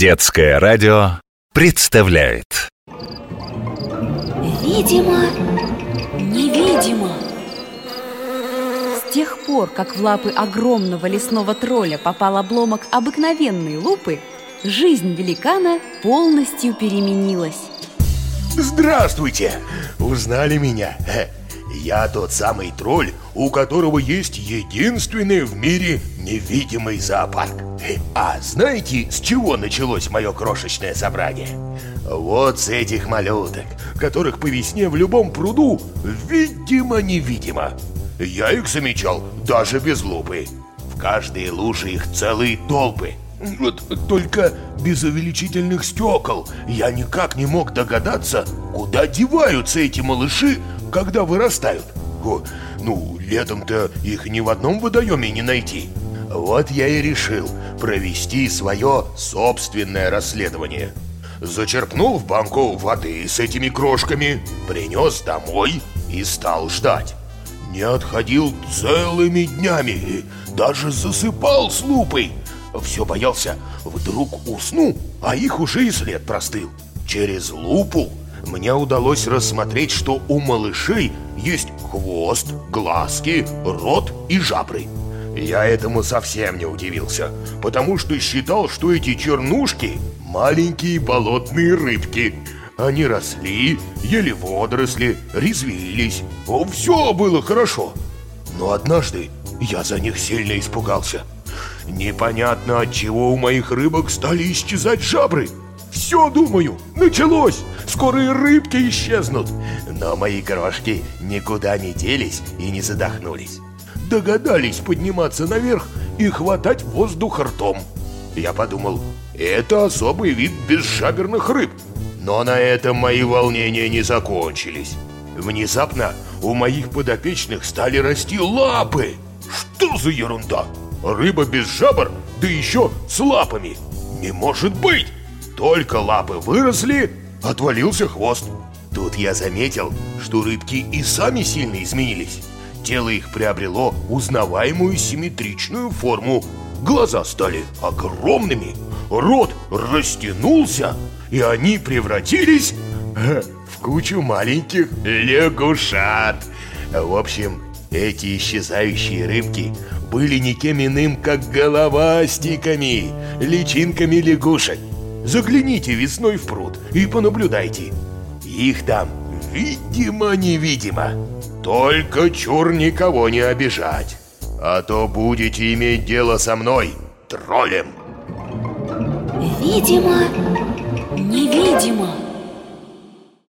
Детское радио представляет Видимо, невидимо С тех пор, как в лапы огромного лесного тролля попал обломок обыкновенной лупы, жизнь великана полностью переменилась. Здравствуйте! Узнали меня? Я тот самый тролль, у которого есть единственный в мире невидимый зоопарк. А знаете, с чего началось мое крошечное собрание? Вот с этих малюток, которых по весне в любом пруду видимо-невидимо. Я их замечал даже без лупы. В каждой луже их целые толпы. Вот только без увеличительных стекол я никак не мог догадаться, куда деваются эти малыши, когда вырастают. О, ну, летом-то их ни в одном водоеме не найти. Вот я и решил провести свое собственное расследование. Зачерпнул в банку воды с этими крошками, принес домой и стал ждать. Не отходил целыми днями, даже засыпал с лупой. Все боялся, вдруг усну, а их уже и след простыл. Через лупу мне удалось рассмотреть, что у малышей есть хвост, глазки, рот и жабры. Я этому совсем не удивился, потому что считал, что эти чернушки – маленькие болотные рыбки. Они росли, ели водоросли, резвились. Все было хорошо. Но однажды я за них сильно испугался. Непонятно от чего у моих рыбок стали исчезать жабры. Все, думаю, началось. Скоро и рыбки исчезнут. Но мои крошки никуда не делись и не задохнулись. Догадались подниматься наверх и хватать воздух ртом. Я подумал, это особый вид безжаберных рыб. Но на этом мои волнения не закончились. Внезапно у моих подопечных стали расти лапы. Что за ерунда? Рыба без жабр, да еще с лапами. Не может быть! Только лапы выросли, отвалился хвост. Тут я заметил, что рыбки и сами сильно изменились. Тело их приобрело узнаваемую симметричную форму. Глаза стали огромными, рот растянулся, и они превратились в кучу маленьких лягушат. В общем, эти исчезающие рыбки были никем иным, как головастиками, личинками лягушек. Загляните весной в пруд и понаблюдайте. Их там видимо-невидимо. Только чур никого не обижать. А то будете иметь дело со мной, троллем. видимо, невидимо